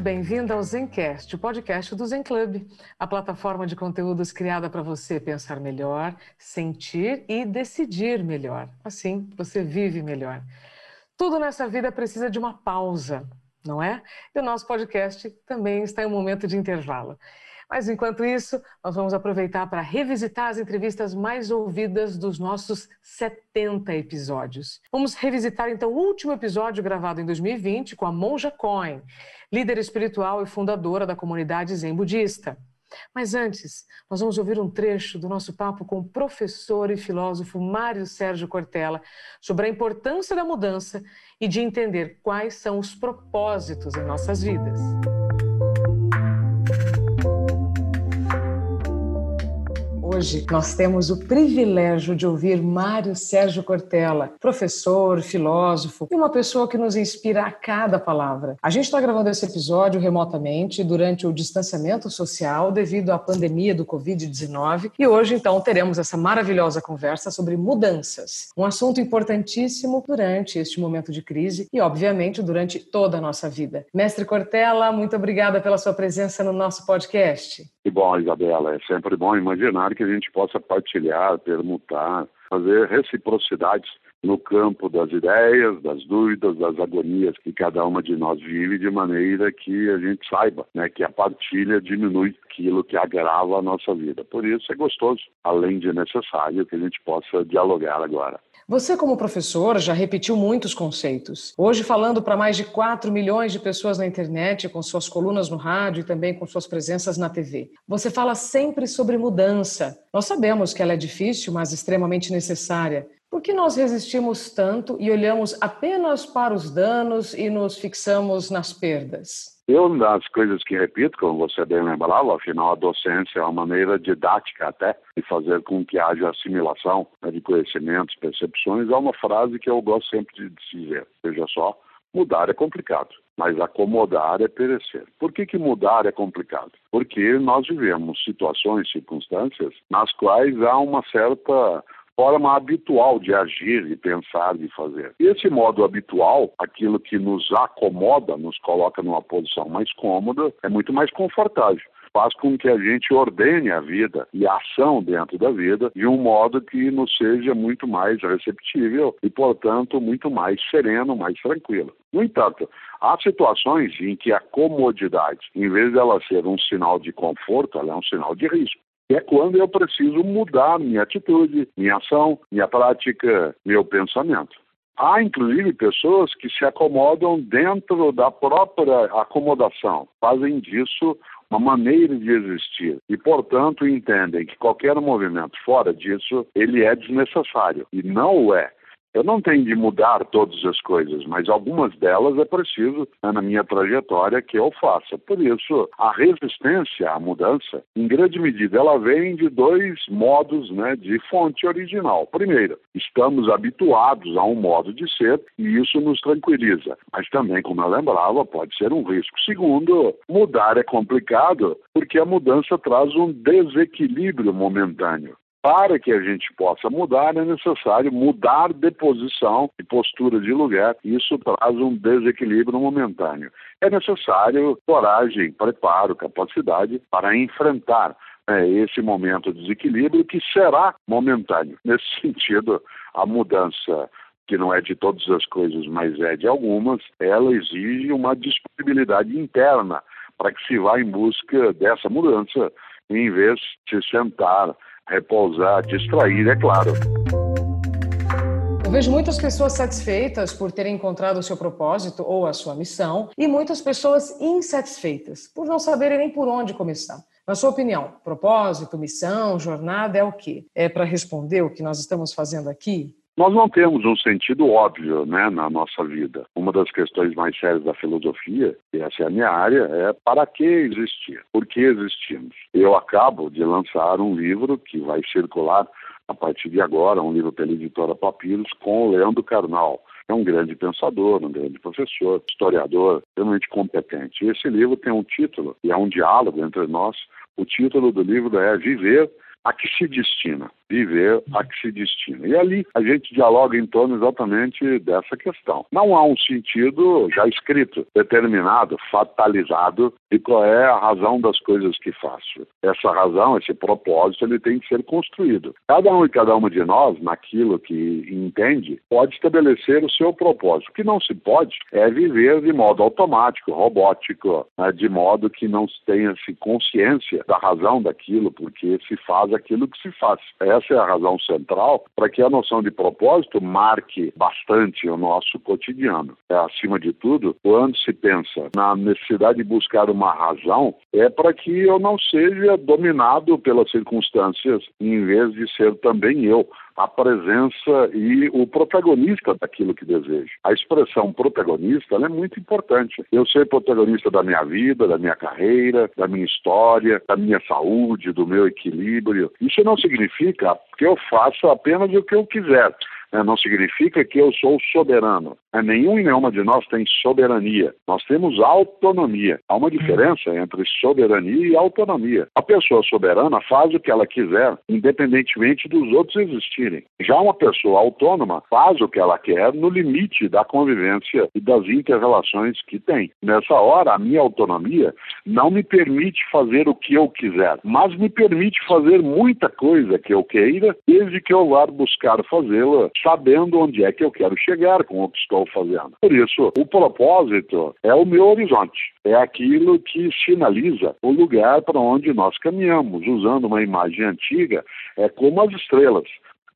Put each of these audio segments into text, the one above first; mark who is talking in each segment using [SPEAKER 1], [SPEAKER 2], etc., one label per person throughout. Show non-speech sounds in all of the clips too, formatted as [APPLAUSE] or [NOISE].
[SPEAKER 1] Bem-vindo, ao Zencast, o podcast do Zen Club, a plataforma de conteúdos criada para você pensar melhor, sentir e decidir melhor. Assim, você vive melhor. Tudo nessa vida precisa de uma pausa, não é? E o nosso podcast também está em um momento de intervalo. Mas enquanto isso, nós vamos aproveitar para revisitar as entrevistas mais ouvidas dos nossos 70 episódios. Vamos revisitar então o último episódio gravado em 2020 com a Monja Coin, líder espiritual e fundadora da comunidade Zen Budista. Mas antes, nós vamos ouvir um trecho do nosso papo com o professor e filósofo Mário Sérgio Cortella sobre a importância da mudança e de entender quais são os propósitos em nossas vidas. Hoje nós temos o privilégio de ouvir Mário Sérgio Cortella, professor, filósofo e uma pessoa que nos inspira a cada palavra. A gente está gravando esse episódio remotamente durante o distanciamento social devido à pandemia do Covid-19 e hoje então teremos essa maravilhosa conversa sobre mudanças, um assunto importantíssimo durante este momento de crise e obviamente durante toda a nossa vida. Mestre Cortella, muito obrigada pela sua presença no nosso podcast.
[SPEAKER 2] Que bom, Isabela. É sempre bom imaginar que a gente possa partilhar, permutar, fazer reciprocidades no campo das ideias, das dúvidas, das agonias que cada uma de nós vive, de maneira que a gente saiba né, que a partilha diminui aquilo que agrava a nossa vida. Por isso é gostoso, além de necessário, que a gente possa dialogar agora.
[SPEAKER 1] Você, como professor, já repetiu muitos conceitos. Hoje, falando para mais de 4 milhões de pessoas na internet, com suas colunas no rádio e também com suas presenças na TV. Você fala sempre sobre mudança. Nós sabemos que ela é difícil, mas extremamente necessária. Por que nós resistimos tanto e olhamos apenas para os danos e nos fixamos nas perdas?
[SPEAKER 2] Eu, das coisas que repito, como você bem lembrava, afinal a docência é uma maneira didática até de fazer com que haja assimilação né, de conhecimentos, percepções, é uma frase que eu gosto sempre de dizer. Veja só, mudar é complicado, mas acomodar é perecer. Por que, que mudar é complicado? Porque nós vivemos situações, circunstâncias nas quais há uma certa forma habitual de agir, de pensar, de fazer. Esse modo habitual, aquilo que nos acomoda, nos coloca numa posição mais cômoda, é muito mais confortável faz com que a gente ordene a vida e a ação dentro da vida de um modo que nos seja muito mais receptível e, portanto, muito mais sereno, mais tranquilo. No entanto, há situações em que a comodidade, em vez dela ser um sinal de conforto, ela é um sinal de risco é quando eu preciso mudar minha atitude, minha ação, minha prática, meu pensamento. Há, inclusive, pessoas que se acomodam dentro da própria acomodação, fazem disso uma maneira de existir e, portanto, entendem que qualquer movimento fora disso, ele é desnecessário e não o é. Eu não tenho de mudar todas as coisas, mas algumas delas é preciso né, na minha trajetória que eu faça. Por isso, a resistência à mudança, em grande medida, ela vem de dois modos né, de fonte original. Primeiro, estamos habituados a um modo de ser e isso nos tranquiliza. Mas também, como eu lembrava, pode ser um risco. Segundo, mudar é complicado porque a mudança traz um desequilíbrio momentâneo para que a gente possa mudar, é necessário mudar de posição e postura de lugar. Isso traz um desequilíbrio momentâneo. É necessário coragem, preparo, capacidade para enfrentar é, esse momento de desequilíbrio que será momentâneo. [LAUGHS] Nesse sentido, a mudança que não é de todas as coisas, mas é de algumas, ela exige uma disponibilidade interna para que se vá em busca dessa mudança, em vez de se sentar repousar, distrair, é claro.
[SPEAKER 1] Eu vejo muitas pessoas satisfeitas por terem encontrado o seu propósito ou a sua missão e muitas pessoas insatisfeitas por não saberem nem por onde começar. Na sua opinião, propósito, missão, jornada é o quê? É para responder o que nós estamos fazendo aqui?
[SPEAKER 2] Nós não temos um sentido óbvio né, na nossa vida. Uma das questões mais sérias da filosofia, e essa é a minha área, é para que existir? Por que existimos? Eu acabo de lançar um livro que vai circular a partir de agora, um livro pela editora Papiros, com o Leandro Carnal. É um grande pensador, um grande professor, historiador, extremamente competente. E esse livro tem um título, e é um diálogo entre nós. O título do livro é Viver a que se destina viver a que se destina. E ali a gente dialoga em torno exatamente dessa questão. Não há um sentido já escrito, determinado, fatalizado de qual é a razão das coisas que faço. Essa razão, esse propósito, ele tem que ser construído. Cada um e cada uma de nós, naquilo que entende, pode estabelecer o seu propósito. O que não se pode é viver de modo automático, robótico, né, de modo que não tenha-se consciência da razão daquilo, porque se faz aquilo que se faz. É essa é a razão central para que a noção de propósito marque bastante o nosso cotidiano. É, acima de tudo, quando se pensa na necessidade de buscar uma razão, é para que eu não seja dominado pelas circunstâncias, em vez de ser também eu a presença e o protagonista daquilo que desejo. A expressão protagonista é muito importante. Eu ser protagonista da minha vida, da minha carreira, da minha história, da minha saúde, do meu equilíbrio. Isso não significa que eu faça apenas o que eu quiser. Né? Não significa que eu sou soberano. Né? Nenhum e nenhuma de nós tem soberania. Nós temos autonomia. Há uma diferença entre soberania e autonomia. A pessoa soberana faz o que ela quiser, independentemente dos outros existirem. Já uma pessoa autônoma faz o que ela quer no limite da convivência e das interrelações que tem. Nessa hora, a minha autonomia não me permite fazer o que eu quiser, mas me permite fazer muita coisa que eu queira, desde que eu vá buscar fazê-la sabendo onde é que eu quero chegar com o que estou fazendo. Por isso, o propósito é o meu horizonte, é aquilo que sinaliza o lugar para onde nós caminhamos. Usando uma imagem antiga, é como as estrelas.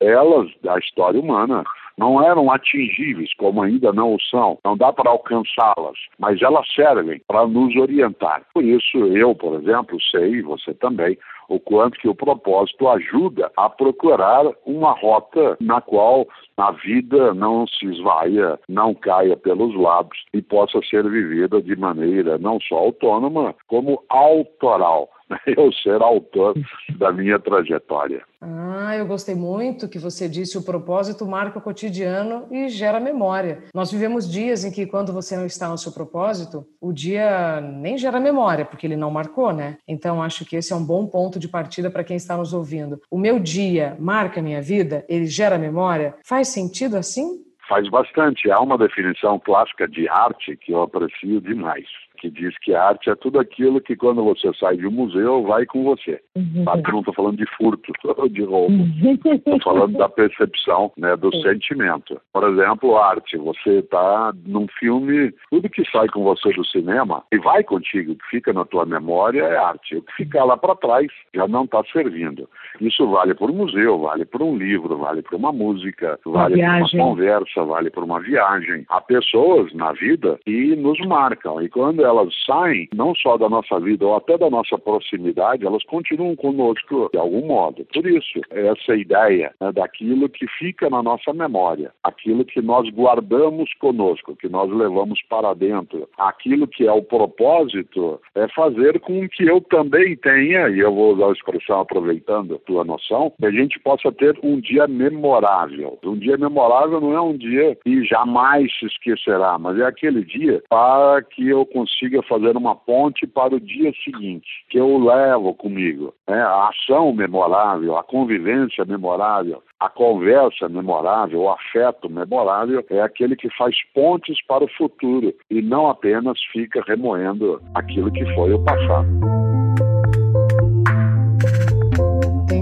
[SPEAKER 2] Elas, da história humana, não eram atingíveis, como ainda não o são, não dá para alcançá-las, mas elas servem para nos orientar. Por isso, eu, por exemplo, sei, você também, o quanto que o propósito ajuda a procurar uma rota na qual a vida não se esvaia, não caia pelos lados e possa ser vivida de maneira não só autônoma, como autoral. [LAUGHS] Eu ser autor da minha trajetória.
[SPEAKER 1] Ah, eu gostei muito que você disse o propósito marca o cotidiano e gera memória. Nós vivemos dias em que, quando você não está no seu propósito, o dia nem gera memória, porque ele não marcou, né? Então, acho que esse é um bom ponto de partida para quem está nos ouvindo. O meu dia marca a minha vida? Ele gera memória? Faz sentido assim?
[SPEAKER 2] Faz bastante. Há uma definição clássica de arte que eu aprecio demais que diz que arte é tudo aquilo que quando você sai de um museu vai com você. Uhum. Tá? não estou falando de furto, [LAUGHS] de roubo. Estou uhum. falando da percepção, né, do [LAUGHS] Sim. sentimento. Por exemplo, arte. Você está num filme, tudo que sai com você do cinema e vai contigo, que fica na tua memória é arte. O que ficar lá para trás já não está servindo. Isso vale para um museu, vale para um livro, vale para uma música, vale para uma conversa, vale para uma viagem. Há pessoas na vida que nos marcam e quando elas saem, não só da nossa vida ou até da nossa proximidade, elas continuam conosco de algum modo. Por isso, essa ideia né, daquilo que fica na nossa memória, aquilo que nós guardamos conosco, que nós levamos para dentro, aquilo que é o propósito, é fazer com que eu também tenha, e eu vou usar a expressão aproveitando a tua noção, que a gente possa ter um dia memorável. Um dia memorável não é um dia que jamais se esquecerá, mas é aquele dia para que eu consiga consiga fazer uma ponte para o dia seguinte, que eu levo comigo. Né? A ação memorável, a convivência memorável, a conversa memorável, o afeto memorável é aquele que faz pontes para o futuro e não apenas fica remoendo aquilo que foi o passado.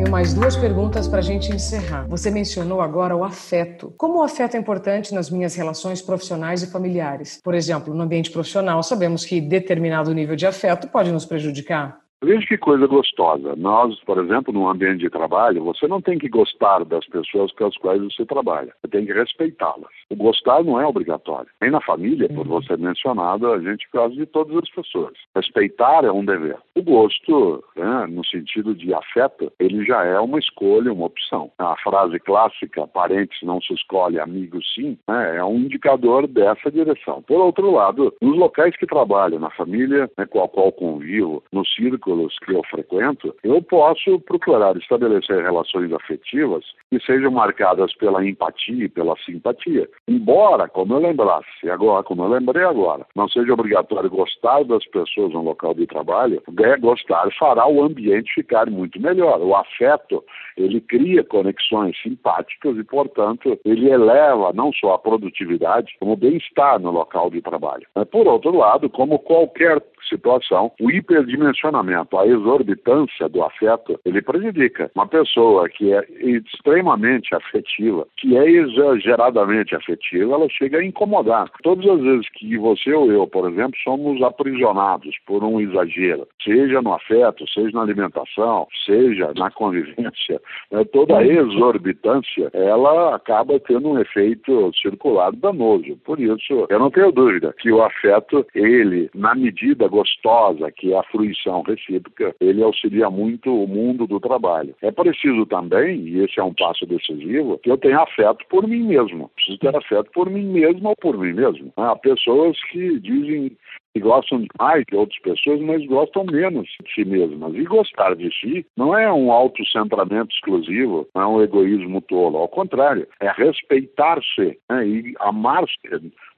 [SPEAKER 1] Mais duas perguntas para a gente encerrar. Você mencionou agora o afeto. Como o afeto é importante nas minhas relações profissionais e familiares? Por exemplo, no ambiente profissional, sabemos que determinado nível de afeto pode nos prejudicar.
[SPEAKER 2] Veja que coisa gostosa. Nós, por exemplo, num ambiente de trabalho, você não tem que gostar das pessoas com as quais você trabalha. Você tem que respeitá-las. O gostar não é obrigatório. Nem na família, por você mencionado, a gente gosta de todas as pessoas. Respeitar é um dever. O gosto, né, no sentido de afeto, ele já é uma escolha, uma opção. A frase clássica, parentes não se escolhe, amigos sim, né, é um indicador dessa direção. Por outro lado, nos locais que trabalho, na família né, com a qual convivo, nos círculos que eu frequento, eu posso procurar estabelecer relações afetivas que sejam marcadas pela empatia e pela simpatia. Embora, como eu lembrasse agora, como eu lembrei agora, não seja obrigatório gostar das pessoas no local de trabalho, é gostar fará o ambiente ficar muito melhor. O afeto, ele cria conexões simpáticas e, portanto, ele eleva não só a produtividade, como o bem-estar no local de trabalho. Por outro lado, como qualquer situação, o hiperdimensionamento, a exorbitância do afeto, ele prejudica. Uma pessoa que é extremamente afetiva, que é exageradamente afetiva, ela chega a incomodar. Todas as vezes que você ou eu, por exemplo, somos aprisionados por um exagero, seja no afeto, seja na alimentação, seja na convivência, né, toda a exorbitância, ela acaba tendo um efeito circular danoso. Por isso, eu não tenho dúvida que o afeto, ele, na medida gostosa, que é a fruição recíproca, ele auxilia muito o mundo do trabalho. É preciso também, e esse é um passo decisivo, que eu tenha afeto por mim mesmo. Preciso ter afeto por mim mesmo ou por mim mesmo. Há pessoas que dizem que gostam mais de outras pessoas, mas gostam menos de si mesmas. E gostar de si não é um autocentramento exclusivo, não é um egoísmo tolo. Ao contrário, é respeitar-se né, e amar-se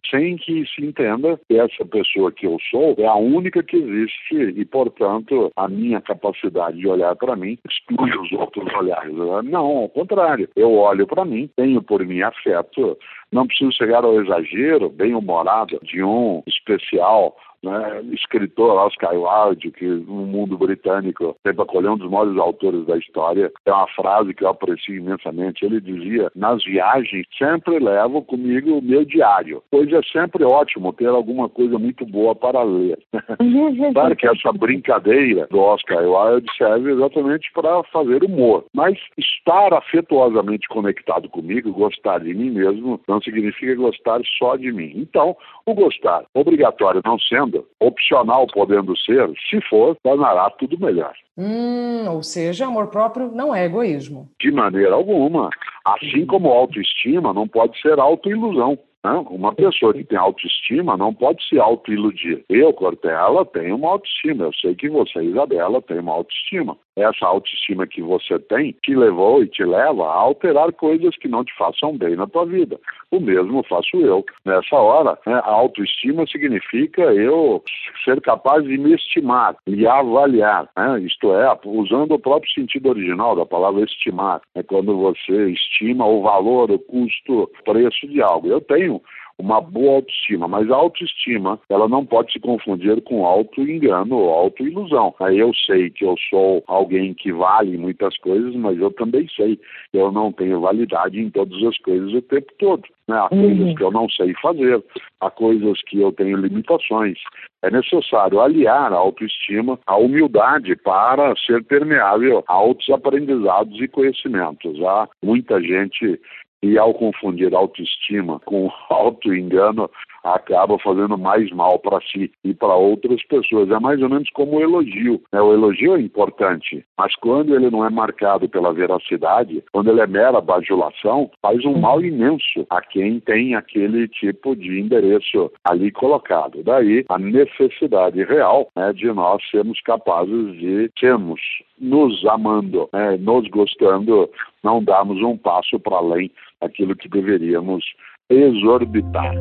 [SPEAKER 2] sem que se entenda que essa pessoa que eu sou é a única que existe e, portanto, a minha capacidade de olhar para mim exclui os outros olhares. Não, ao contrário. Eu olho para mim, tenho por mim afeto, não preciso chegar ao exagero, bem-humorado de um especial né, escritor Oscar Wilde, que no mundo britânico sempre acolheu um dos maiores autores da história, tem uma frase que eu aprecio imensamente. Ele dizia: Nas viagens sempre levo comigo o meu diário, pois é sempre ótimo ter alguma coisa muito boa para ler. [LAUGHS] claro que essa brincadeira do Oscar Wilde serve exatamente para fazer humor, mas estar afetuosamente conectado comigo, gostar de mim mesmo, não significa gostar só de mim. Então, o gostar, obrigatório não sendo, opcional podendo ser, se for, tornará tudo melhor.
[SPEAKER 1] Hum, ou seja, amor próprio não é egoísmo.
[SPEAKER 2] De maneira alguma. Assim como autoestima não pode ser autoilusão. Uma pessoa que tem autoestima não pode se autoiludir. Eu, Cortella, tenho uma autoestima. Eu sei que você, Isabela, tem uma autoestima. Essa autoestima que você tem te levou e te leva a alterar coisas que não te façam bem na tua vida. O mesmo faço eu. Nessa hora, né, a autoestima significa eu ser capaz de me estimar, me avaliar. Né? Isto é, usando o próprio sentido original da palavra estimar. É quando você estima o valor, o custo, o preço de algo. Eu tenho uma boa autoestima, mas a autoestima ela não pode se confundir com auto-engano ou auto-ilusão. Aí eu sei que eu sou alguém que vale muitas coisas, mas eu também sei que eu não tenho validade em todas as coisas o tempo todo. Né? Há uhum. coisas que eu não sei fazer, há coisas que eu tenho limitações. É necessário aliar a autoestima à humildade para ser permeável a outros aprendizados e conhecimentos. Há muita gente e ao confundir autoestima com [LAUGHS] auto-engano, acaba fazendo mais mal para si e para outras pessoas. É mais ou menos como o elogio. Né? O elogio é importante, mas quando ele não é marcado pela veracidade, quando ele é mera bajulação, faz um mal imenso a quem tem aquele tipo de endereço ali colocado. Daí a necessidade real né, de nós sermos capazes de sermos nos amando, né, nos gostando, não darmos um passo para além daquilo que deveríamos exorbitar.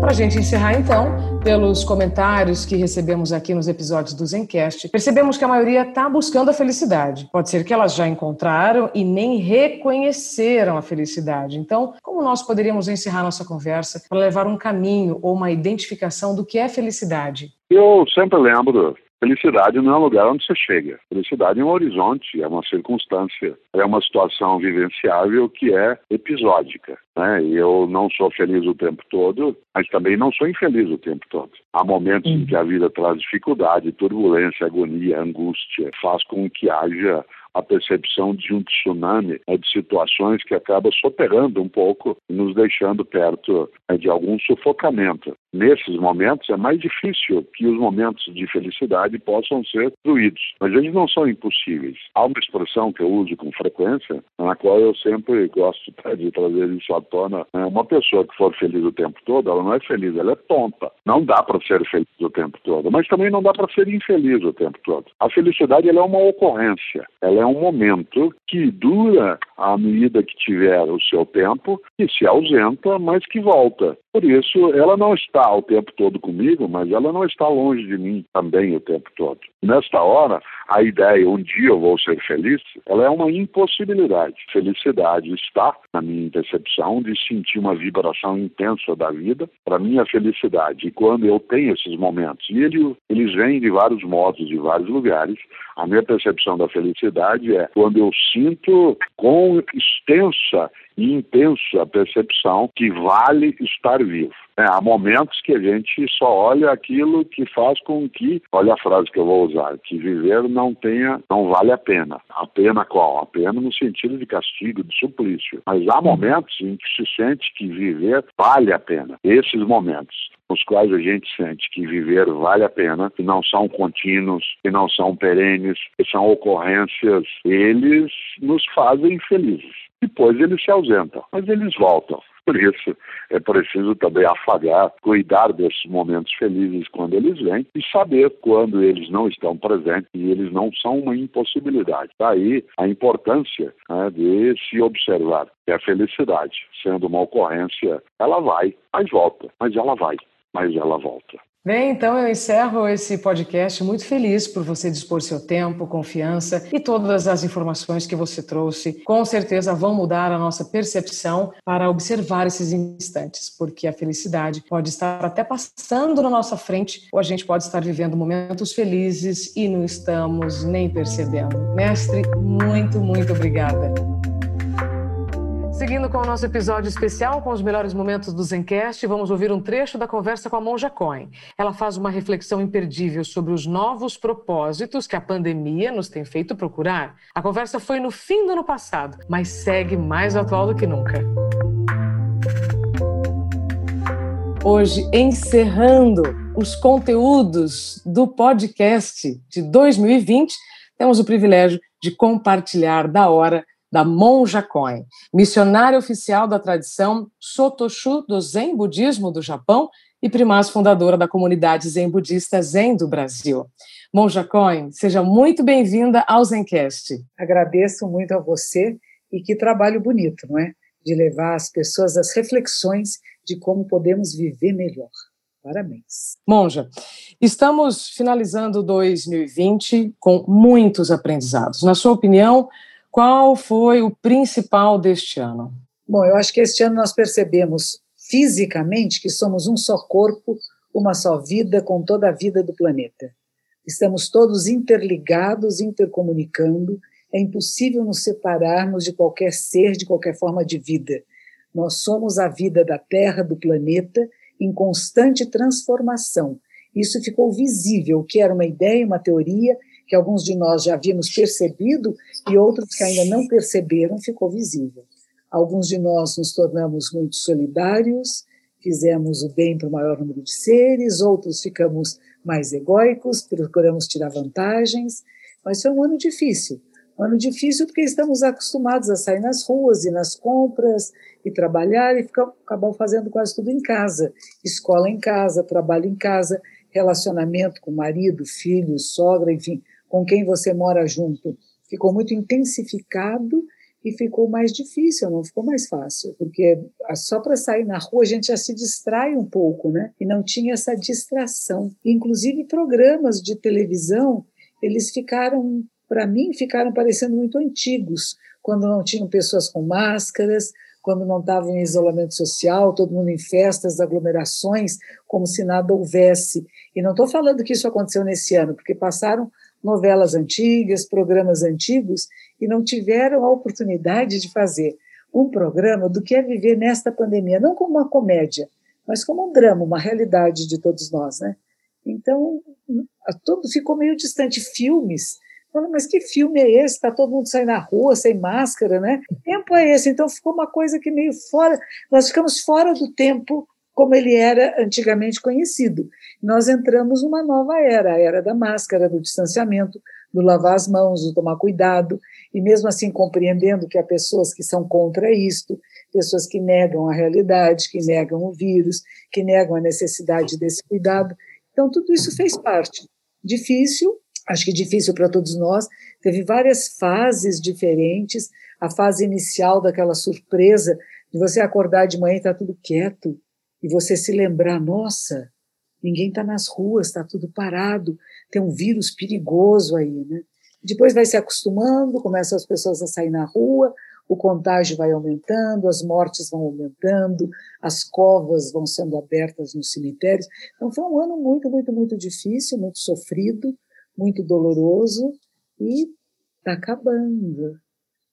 [SPEAKER 1] Para a gente encerrar, então, pelos comentários que recebemos aqui nos episódios do Zencast, percebemos que a maioria está buscando a felicidade. Pode ser que elas já encontraram e nem reconheceram a felicidade. Então, como nós poderíamos encerrar nossa conversa para levar um caminho ou uma identificação do que é felicidade?
[SPEAKER 2] Eu sempre lembro Felicidade não é um lugar onde você chega. Felicidade é um horizonte, é uma circunstância, é uma situação vivenciável que é episódica. Né? E eu não sou feliz o tempo todo, mas também não sou infeliz o tempo todo. Há momentos em que a vida traz dificuldade, turbulência, agonia, angústia, faz com que haja a percepção de um tsunami né, de situações que acaba soterrando um pouco nos deixando perto né, de algum sufocamento. Nesses momentos é mais difícil que os momentos de felicidade possam ser fluídos, mas eles não são impossíveis. Há uma expressão que eu uso com frequência, na qual eu sempre gosto [LAUGHS] de trazer isso à tona. Né? Uma pessoa que for feliz o tempo todo, ela não é feliz, ela é tonta. Não dá para ser feliz o tempo todo, mas também não dá para ser infeliz o tempo todo. A felicidade é uma ocorrência, ela é um momento que dura à medida que tiver o seu tempo, e se ausenta, mas que volta. Por isso, ela não está o tempo todo comigo, mas ela não está longe de mim também o tempo todo. Nesta hora, a ideia, um dia eu vou ser feliz, ela é uma impossibilidade. Felicidade está, na minha percepção, de sentir uma vibração intensa da vida. Para mim, a felicidade, e quando eu tenho esses momentos, e ele, eles vêm de vários modos, de vários lugares, a minha percepção da felicidade é quando eu sinto com extensa e intensa percepção que vale estar vivo. É, há momentos que a gente só olha aquilo que faz com que, olha a frase que eu vou usar, que viver não tenha, não vale a pena. A pena qual? A pena no sentido de castigo, de suplício. Mas há momentos em que se sente que viver vale a pena. Esses momentos nos quais a gente sente que viver vale a pena, que não são contínuos, que não são perenes, que são ocorrências, eles nos fazem felizes. Depois eles se ausentam, mas eles voltam. Por isso, é preciso também afagar, cuidar desses momentos felizes quando eles vêm e saber quando eles não estão presentes e eles não são uma impossibilidade. Daí a importância né, de se observar que a felicidade, sendo uma ocorrência, ela vai, mas volta, mas ela vai, mas ela volta.
[SPEAKER 1] Bem, então eu encerro esse podcast muito feliz por você dispor seu tempo, confiança e todas as informações que você trouxe. Com certeza vão mudar a nossa percepção para observar esses instantes, porque a felicidade pode estar até passando na nossa frente ou a gente pode estar vivendo momentos felizes e não estamos nem percebendo. Mestre, muito, muito obrigada. Seguindo com o nosso episódio especial com os melhores momentos do Zencast, vamos ouvir um trecho da conversa com a Monja Cohen. Ela faz uma reflexão imperdível sobre os novos propósitos que a pandemia nos tem feito procurar. A conversa foi no fim do ano passado, mas segue mais atual do que nunca. Hoje, encerrando os conteúdos do podcast de 2020, temos o privilégio de compartilhar da hora da Monja Coen, missionária oficial da tradição Sotoshu do Zen Budismo do Japão e primaz fundadora da comunidade Zen Budista Zen do Brasil. Monja Coen, seja muito bem-vinda ao Zencast.
[SPEAKER 3] Agradeço muito a você e que trabalho bonito, não é? De levar as pessoas às reflexões de como podemos viver melhor. Parabéns.
[SPEAKER 1] Monja, estamos finalizando 2020 com muitos aprendizados. Na sua opinião, qual foi o principal deste ano?
[SPEAKER 3] Bom, eu acho que este ano nós percebemos fisicamente que somos um só corpo, uma só vida com toda a vida do planeta. Estamos todos interligados, intercomunicando. É impossível nos separarmos de qualquer ser, de qualquer forma de vida. Nós somos a vida da Terra, do planeta, em constante transformação. Isso ficou visível, que era uma ideia, uma teoria, que alguns de nós já havíamos percebido e outros que ainda não perceberam, ficou visível. Alguns de nós nos tornamos muito solidários, fizemos o bem para o maior número de seres, outros ficamos mais egóicos, procuramos tirar vantagens, mas foi um ano difícil. Um ano difícil porque estamos acostumados a sair nas ruas e nas compras e trabalhar e ficar, acabar fazendo quase tudo em casa. Escola em casa, trabalho em casa, relacionamento com marido, filho, sogra, enfim, com quem você mora junto ficou muito intensificado e ficou mais difícil, não ficou mais fácil, porque só para sair na rua a gente já se distrai um pouco, né? E não tinha essa distração. Inclusive programas de televisão, eles ficaram, para mim, ficaram parecendo muito antigos, quando não tinham pessoas com máscaras, quando não estavam em isolamento social, todo mundo em festas, aglomerações, como se nada houvesse. E não estou falando que isso aconteceu nesse ano, porque passaram novelas antigas, programas antigos, e não tiveram a oportunidade de fazer um programa do que é viver nesta pandemia, não como uma comédia, mas como um drama, uma realidade de todos nós, né? Então, tudo ficou meio distante. Filmes, mas que filme é esse? Está todo mundo saindo na rua sem máscara, né? Que tempo é esse? Então ficou uma coisa que meio fora. Nós ficamos fora do tempo como ele era antigamente conhecido. Nós entramos numa nova era, a era da máscara, do distanciamento, do lavar as mãos, do tomar cuidado, e mesmo assim compreendendo que há pessoas que são contra isto, pessoas que negam a realidade, que negam o vírus, que negam a necessidade desse cuidado. Então, tudo isso fez parte. Difícil, acho que difícil para todos nós, teve várias fases diferentes. A fase inicial daquela surpresa de você acordar de manhã e estar tá tudo quieto, e você se lembrar, nossa, ninguém está nas ruas, está tudo parado, tem um vírus perigoso aí, né? Depois vai se acostumando, começam as pessoas a sair na rua, o contágio vai aumentando, as mortes vão aumentando, as covas vão sendo abertas nos cemitérios. Então foi um ano muito, muito, muito difícil, muito sofrido, muito doloroso e está acabando.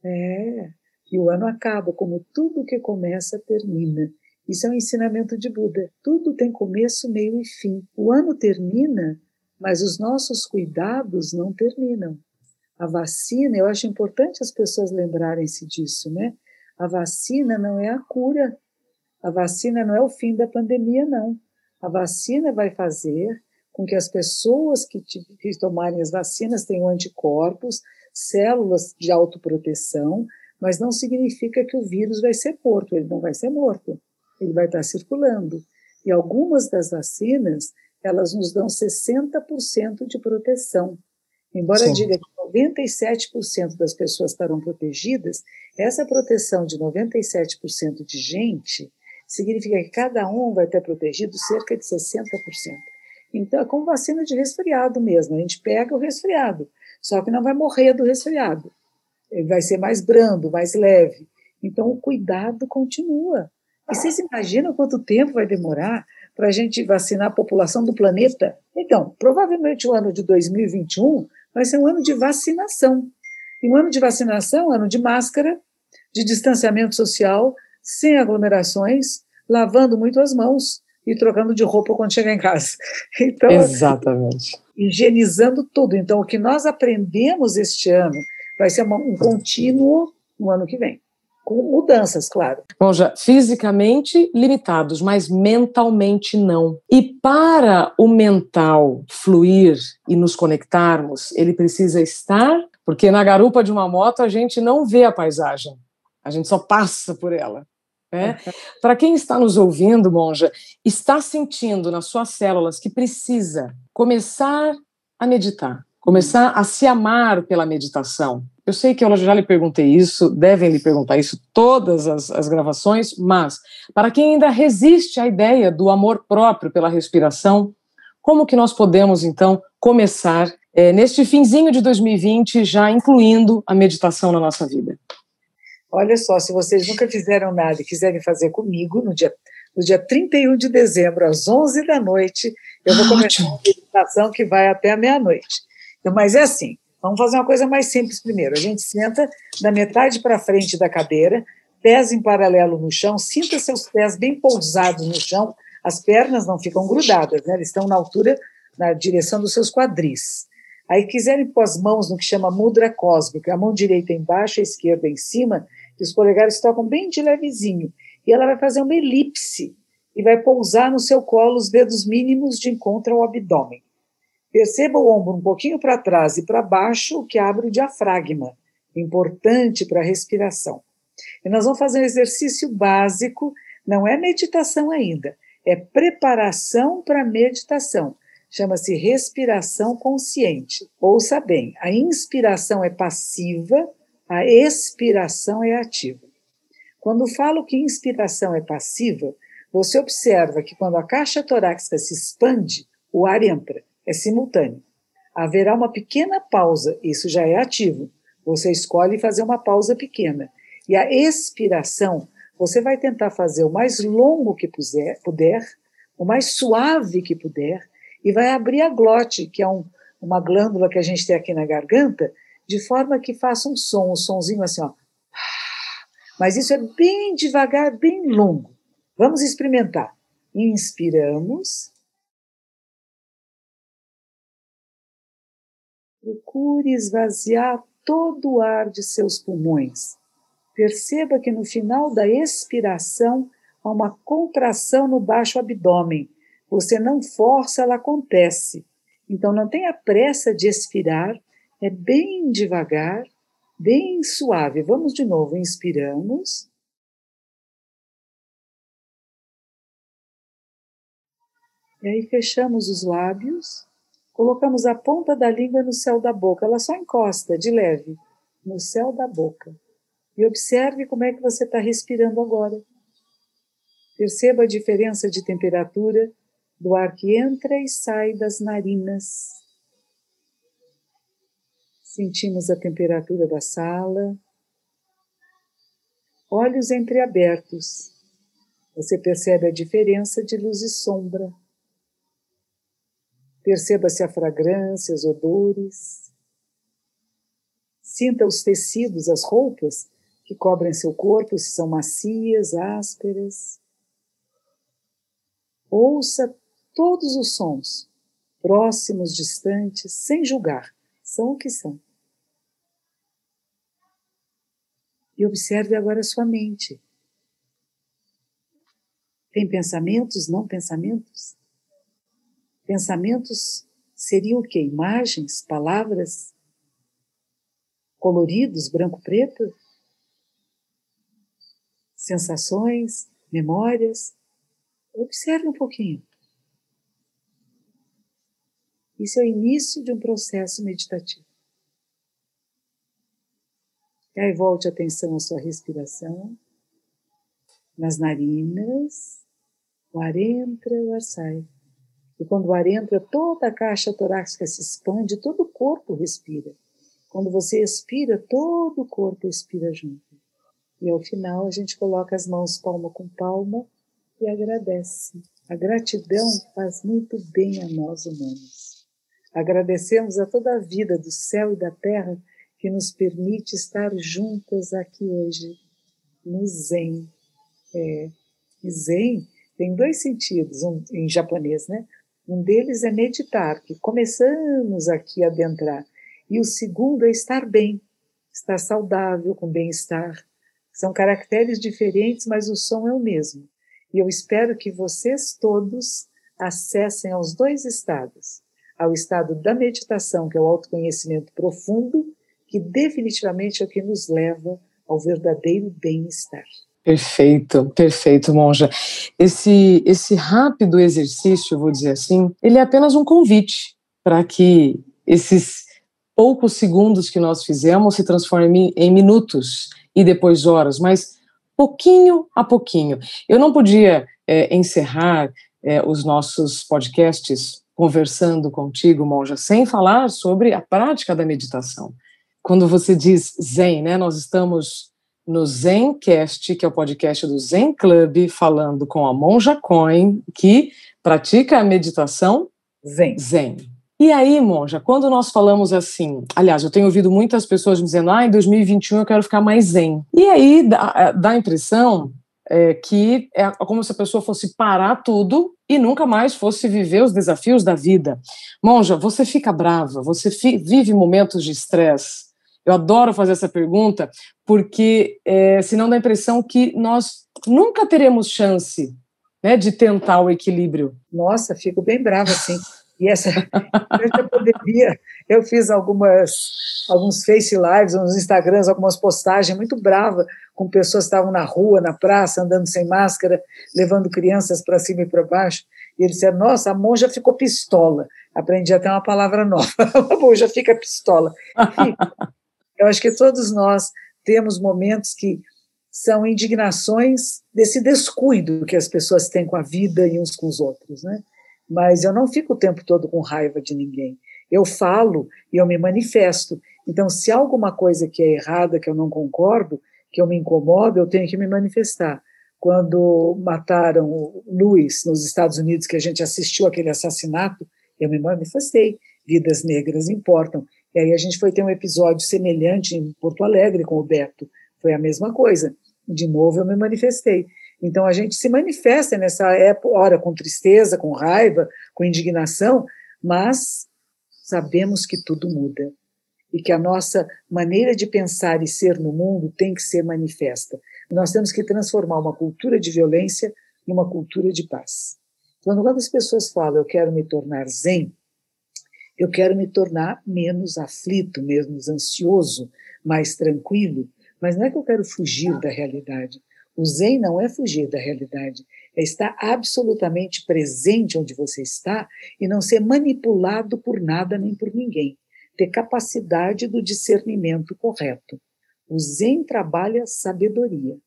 [SPEAKER 3] É, e o ano acaba, como tudo que começa termina. Isso é um ensinamento de Buda. Tudo tem começo, meio e fim. O ano termina, mas os nossos cuidados não terminam. A vacina, eu acho importante as pessoas lembrarem-se disso, né? A vacina não é a cura. A vacina não é o fim da pandemia, não. A vacina vai fazer com que as pessoas que, que tomarem as vacinas tenham anticorpos, células de autoproteção, mas não significa que o vírus vai ser morto, ele não vai ser morto ele vai estar circulando. E algumas das vacinas, elas nos dão 60% de proteção. Embora Sim. diga que 97% das pessoas estarão protegidas, essa proteção de 97% de gente significa que cada um vai ter protegido cerca de 60%. Então, é como vacina de resfriado mesmo. A gente pega o resfriado, só que não vai morrer do resfriado. Ele vai ser mais brando, mais leve. Então, o cuidado continua. E vocês imaginam quanto tempo vai demorar para a gente vacinar a população do planeta? Então, provavelmente o ano de 2021 vai ser um ano de vacinação. E um ano de vacinação, um ano de máscara, de distanciamento social, sem aglomerações, lavando muito as mãos e trocando de roupa quando chegar em casa. [LAUGHS]
[SPEAKER 1] Então, Exatamente.
[SPEAKER 3] Higienizando tudo. Então, o que nós aprendemos este ano vai ser um contínuo no ano que vem com mudanças, claro.
[SPEAKER 1] Bom, já fisicamente limitados, mas mentalmente não. E para o mental fluir e nos conectarmos, ele precisa estar, porque na garupa de uma moto a gente não vê a paisagem, a gente só passa por ela. Né? Para quem está nos ouvindo, Monja, está sentindo nas suas células que precisa começar a meditar, começar a se amar pela meditação, eu sei que eu já lhe perguntei isso, devem lhe perguntar isso todas as, as gravações, mas para quem ainda resiste à ideia do amor próprio pela respiração, como que nós podemos então começar é, neste finzinho de 2020 já incluindo a meditação na nossa vida?
[SPEAKER 3] Olha só, se vocês nunca fizeram nada e quiserem fazer comigo, no dia, no dia 31 de dezembro, às 11 da noite, eu vou começar uma meditação que vai até a meia-noite. Mas é assim, Vamos fazer uma coisa mais simples primeiro. A gente senta da metade para frente da cadeira, pés em paralelo no chão, sinta seus pés bem pousados no chão, as pernas não ficam grudadas, né? eles estão na altura, na direção dos seus quadris. Aí quiserem pôr as mãos no que chama mudra cósmica, a mão direita embaixo, a esquerda em cima, e os polegares tocam bem de levezinho. E ela vai fazer uma elipse e vai pousar no seu colo os dedos mínimos de encontro ao abdômen. Perceba o ombro um pouquinho para trás e para baixo, o que abre o diafragma, importante para a respiração. E nós vamos fazer um exercício básico, não é meditação ainda, é preparação para meditação. Chama-se respiração consciente. Ouça bem, a inspiração é passiva, a expiração é ativa. Quando falo que inspiração é passiva, você observa que quando a caixa torácica se expande, o ar entra é simultâneo. Haverá uma pequena pausa, isso já é ativo. Você escolhe fazer uma pausa pequena. E a expiração, você vai tentar fazer o mais longo que puder, puder o mais suave que puder, e vai abrir a glote, que é um, uma glândula que a gente tem aqui na garganta, de forma que faça um som, um sonzinho assim, ó. Mas isso é bem devagar, bem longo. Vamos experimentar. Inspiramos. Procure esvaziar todo o ar de seus pulmões. Perceba que no final da expiração há uma contração no baixo abdômen. Você não força, ela acontece. Então não tenha pressa de expirar, é bem devagar, bem suave. Vamos de novo, inspiramos. E aí fechamos os lábios, colocamos a ponta da língua no céu da boca, ela só encosta de leve no céu da boca. E observe como é que você está respirando agora. Perceba a diferença de temperatura do ar que entra e sai das narinas. Sentimos a temperatura da sala. Olhos entreabertos. Você percebe a diferença de luz e sombra. Perceba-se a fragrância, os odores. Sinta os tecidos, as roupas que cobrem seu corpo, se são macias, ásperas. Ouça todos os sons, próximos, distantes, sem julgar, são o que são. E observe agora a sua mente. Tem pensamentos, não pensamentos? Pensamentos seriam o quê? Imagens, palavras, coloridos, branco-preto? Sensações, memórias? Observe um pouquinho. Isso é o início de um processo meditativo. E aí volte a atenção à sua respiração, nas narinas, o ar entra, o ar sai. E quando o ar entra, toda a caixa torácica se expande, todo o corpo respira. Quando você expira, todo o corpo expira junto. E ao final a gente coloca as mãos palma com palma e agradece. A gratidão faz muito bem a nós humanos. Agradecemos a toda a vida do céu e da terra que nos permite estar juntas aqui hoje, no Zen. É, Zen tem dois sentidos um, em japonês, né? Um deles é meditar, que começamos aqui a adentrar. E o segundo é estar bem, estar saudável, com bem-estar. São caracteres diferentes, mas o som é o mesmo. E eu espero que vocês todos acessem aos dois estados: ao estado da meditação, que é o autoconhecimento profundo, que definitivamente é o que nos leva ao verdadeiro bem-estar.
[SPEAKER 1] Perfeito, perfeito, Monja. Esse, esse rápido exercício, vou dizer assim, ele é apenas um convite para que esses poucos segundos que nós fizemos se transformem em minutos e depois horas, mas pouquinho a pouquinho. Eu não podia é, encerrar é, os nossos podcasts conversando contigo, Monja, sem falar sobre a prática da meditação. Quando você diz Zen, né, nós estamos no Zencast, que é o podcast do Zen Club, falando com a Monja Coin, que pratica a meditação
[SPEAKER 3] Zen.
[SPEAKER 1] Zen. E aí, Monja, quando nós falamos assim, aliás, eu tenho ouvido muitas pessoas dizendo, ah, em 2021 eu quero ficar mais zen. E aí dá, é, dá a impressão é, que é como se a pessoa fosse parar tudo e nunca mais fosse viver os desafios da vida. Monja, você fica brava, você fi, vive momentos de estresse, eu adoro fazer essa pergunta, porque é, senão dá a impressão que nós nunca teremos chance né, de tentar o equilíbrio.
[SPEAKER 3] Nossa, fico bem brava assim. E essa [LAUGHS] pandemia, eu fiz algumas, alguns Face Lives, uns Instagrams, algumas postagens muito brava com pessoas que estavam na rua, na praça, andando sem máscara, levando crianças para cima e para baixo. E eles disseram: Nossa, a monja ficou pistola. Aprendi até uma palavra nova: [LAUGHS] a monja fica pistola. Eu acho que todos nós temos momentos que são indignações desse descuido que as pessoas têm com a vida e uns com os outros, né? Mas eu não fico o tempo todo com raiva de ninguém. Eu falo e eu me manifesto. Então, se há alguma coisa que é errada, que eu não concordo, que eu me incomodo, eu tenho que me manifestar. Quando mataram o Luiz nos Estados Unidos, que a gente assistiu aquele assassinato, eu me manifestei. Vidas negras importam. E aí a gente foi ter um episódio semelhante em Porto Alegre com o Beto. Foi a mesma coisa. de novo eu me manifestei. Então a gente se manifesta nessa época, com tristeza, com raiva, com indignação, mas sabemos que tudo muda e que a nossa maneira de pensar e ser no mundo tem que ser manifesta. Nós temos que transformar uma cultura de violência numa cultura de paz. Quando as pessoas falam eu quero me tornar zen, eu quero me tornar menos aflito, menos ansioso, mais tranquilo, mas não é que eu quero fugir da realidade. O Zen não é fugir da realidade, é estar absolutamente presente onde você está e não ser manipulado por nada nem por ninguém. Ter capacidade do discernimento correto. O Zen trabalha sabedoria.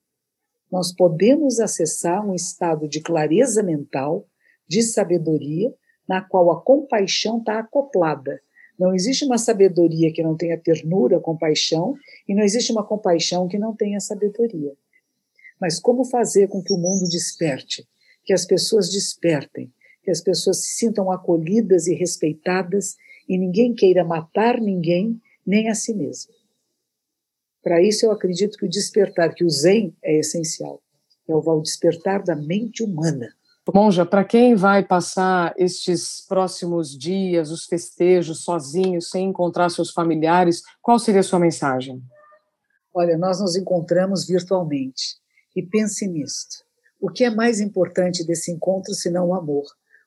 [SPEAKER 3] Nós podemos acessar um estado de clareza mental, de sabedoria, na qual a compaixão está acoplada. Não existe uma sabedoria que não tenha ternura, compaixão, e não existe uma compaixão que não tenha sabedoria. Mas como fazer com que o mundo desperte, que as pessoas despertem, que as pessoas se sintam acolhidas e respeitadas e ninguém queira matar ninguém, nem a si mesmo. Para isso, eu acredito que o despertar, que o Zen é essencial, é o despertar da mente humana.
[SPEAKER 1] Monja, para quem vai passar estes próximos dias, os festejos, sozinho, sem encontrar seus familiares, qual seria a sua mensagem?
[SPEAKER 3] Olha, nós nos encontramos virtualmente e pense nisto. O que é mais importante desse encontro senão o amor?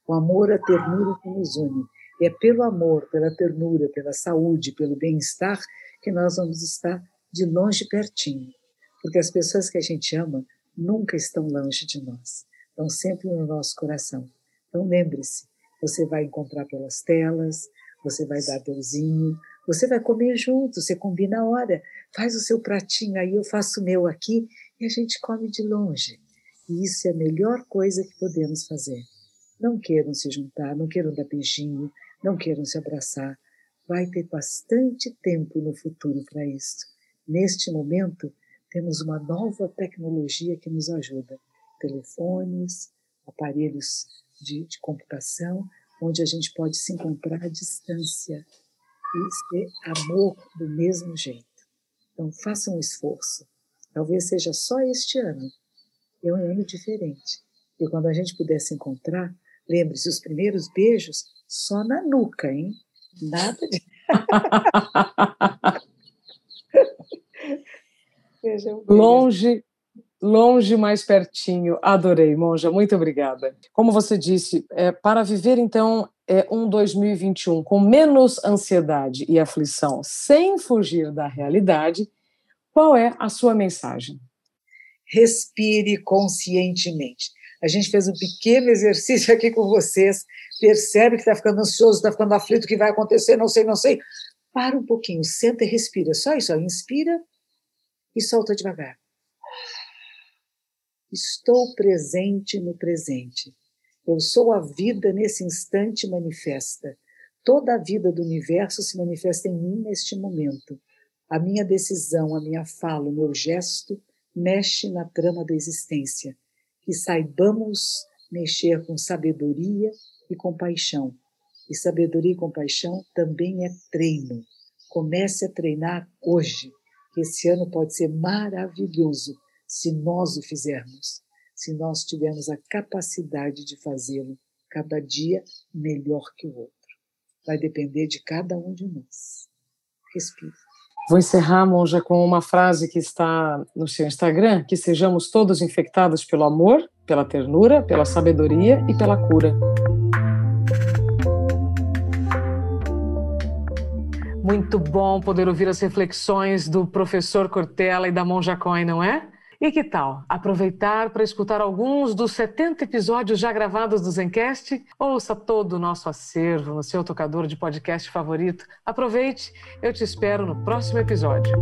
[SPEAKER 3] O amor, a ternura que nos une. E é pelo amor, pela ternura, pela saúde, pelo bem-estar que nós vamos estar de longe pertinho. Porque as pessoas que a gente ama nunca estão longe de nós estão sempre no nosso coração. Então lembre-se, você vai encontrar pelas telas, você vai dar deusinho, você vai comer junto, você combina a hora, faz o seu pratinho aí, eu faço o meu aqui e a gente come de longe. E isso é a melhor coisa que podemos fazer. Não queiram se juntar, não queiram dar beijinho, não queiram se abraçar. Vai ter bastante tempo no futuro para isso. Neste momento, temos uma nova tecnologia que nos ajuda telefones, aparelhos de, de computação, onde a gente pode se encontrar à distância e ser amor do mesmo jeito. Então, façam um esforço. Talvez seja só este ano. É um ano diferente. E quando a gente puder se encontrar, lembre-se, os primeiros beijos só na nuca, hein? Nada de. [LAUGHS]
[SPEAKER 1] Longe longe, mais pertinho. Adorei, Monja, muito obrigada. Como você disse, é, para viver então é, um 2021 com menos ansiedade e aflição, sem fugir da realidade, qual é a sua mensagem?
[SPEAKER 3] Respire conscientemente. A gente fez um pequeno exercício aqui com vocês. Percebe que está ficando ansioso, está ficando aflito, o que vai acontecer, não sei, não sei. Para um pouquinho, senta e respira. Só isso, ó. inspira e solta devagar. Estou presente no presente. Eu sou a vida nesse instante manifesta. Toda a vida do universo se manifesta em mim neste momento. A minha decisão, a minha fala, o meu gesto mexe na trama da existência. Que saibamos mexer com sabedoria e compaixão. E sabedoria e compaixão também é treino. Comece a treinar hoje, que esse ano pode ser maravilhoso se nós o fizermos, se nós tivermos a capacidade de fazê-lo cada dia melhor que o outro. Vai depender de cada um de nós. Respire.
[SPEAKER 1] Vou encerrar, Monja, com uma frase que está no seu Instagram: que sejamos todos infectados pelo amor, pela ternura, pela sabedoria e pela cura. Muito bom poder ouvir as reflexões do professor Cortella e da Monja Coin, não é? E que tal aproveitar para escutar alguns dos 70 episódios já gravados do Zencast? Ouça todo o nosso acervo no seu tocador de podcast favorito. Aproveite, eu te espero no próximo episódio.